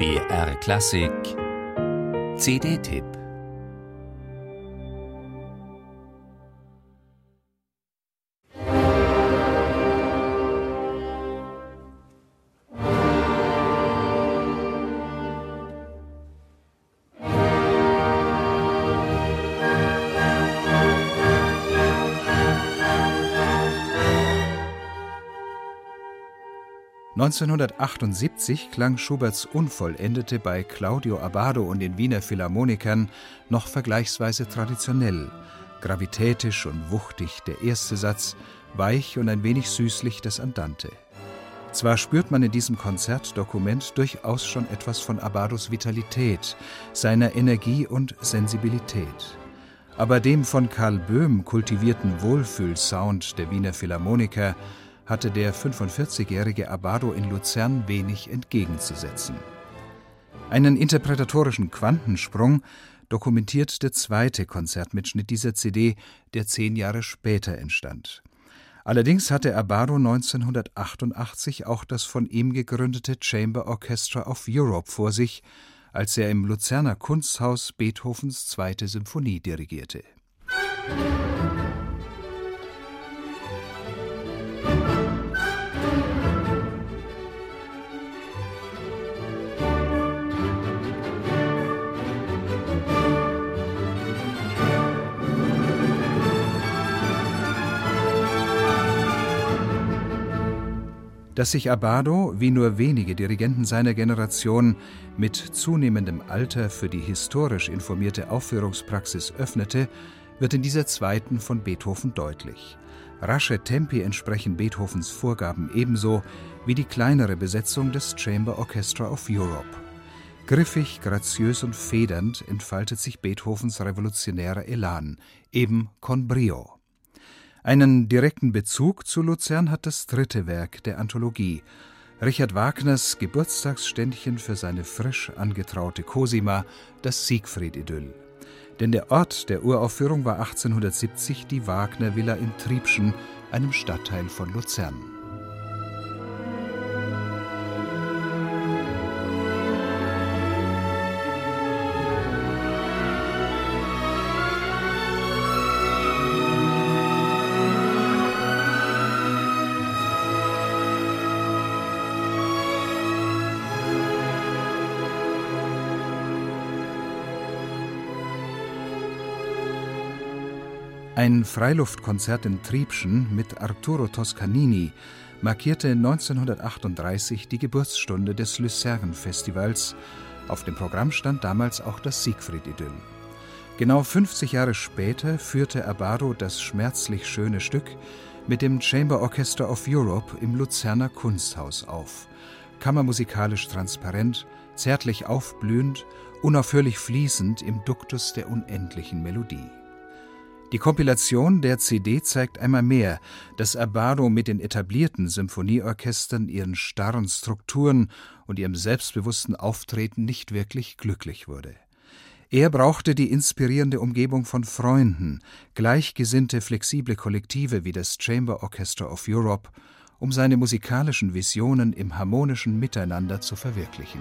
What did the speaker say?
BR Klassik. CD-Tipp 1978 klang Schuberts Unvollendete bei Claudio Abbado und den Wiener Philharmonikern noch vergleichsweise traditionell, gravitätisch und wuchtig der erste Satz, weich und ein wenig süßlich das Andante. Zwar spürt man in diesem Konzertdokument durchaus schon etwas von Abbados Vitalität, seiner Energie und Sensibilität. Aber dem von Karl Böhm kultivierten Wohlfühlsound der Wiener Philharmoniker hatte der 45-jährige Abbado in Luzern wenig entgegenzusetzen. Einen interpretatorischen Quantensprung dokumentiert der zweite Konzertmitschnitt dieser CD, der zehn Jahre später entstand. Allerdings hatte Abbado 1988 auch das von ihm gegründete Chamber Orchestra of Europe vor sich, als er im Luzerner Kunsthaus Beethovens zweite Symphonie dirigierte. Musik Dass sich Abbado, wie nur wenige Dirigenten seiner Generation, mit zunehmendem Alter für die historisch informierte Aufführungspraxis öffnete, wird in dieser zweiten von Beethoven deutlich. Rasche Tempi entsprechen Beethovens Vorgaben ebenso wie die kleinere Besetzung des Chamber Orchestra of Europe. Griffig, graziös und federnd entfaltet sich Beethovens revolutionärer Elan, eben con brio. Einen direkten Bezug zu Luzern hat das dritte Werk der Anthologie, Richard Wagners Geburtstagsständchen für seine frisch angetraute Cosima, das Siegfried-Idyll. Denn der Ort der Uraufführung war 1870 die Wagner-Villa in Triebschen, einem Stadtteil von Luzern. Ein Freiluftkonzert in Triebschen mit Arturo Toscanini markierte 1938 die Geburtsstunde des Lucerne-Festivals. Auf dem Programm stand damals auch das Siegfried-Idyll. Genau 50 Jahre später führte Abbado das schmerzlich schöne Stück mit dem Chamber Orchestra of Europe im Luzerner Kunsthaus auf. Kammermusikalisch transparent, zärtlich aufblühend, unaufhörlich fließend im Duktus der unendlichen Melodie. Die Kompilation der CD zeigt einmal mehr, dass Abbado mit den etablierten Symphonieorchestern, ihren starren Strukturen und ihrem selbstbewussten Auftreten nicht wirklich glücklich wurde. Er brauchte die inspirierende Umgebung von Freunden, gleichgesinnte flexible Kollektive wie das Chamber Orchestra of Europe, um seine musikalischen Visionen im harmonischen Miteinander zu verwirklichen.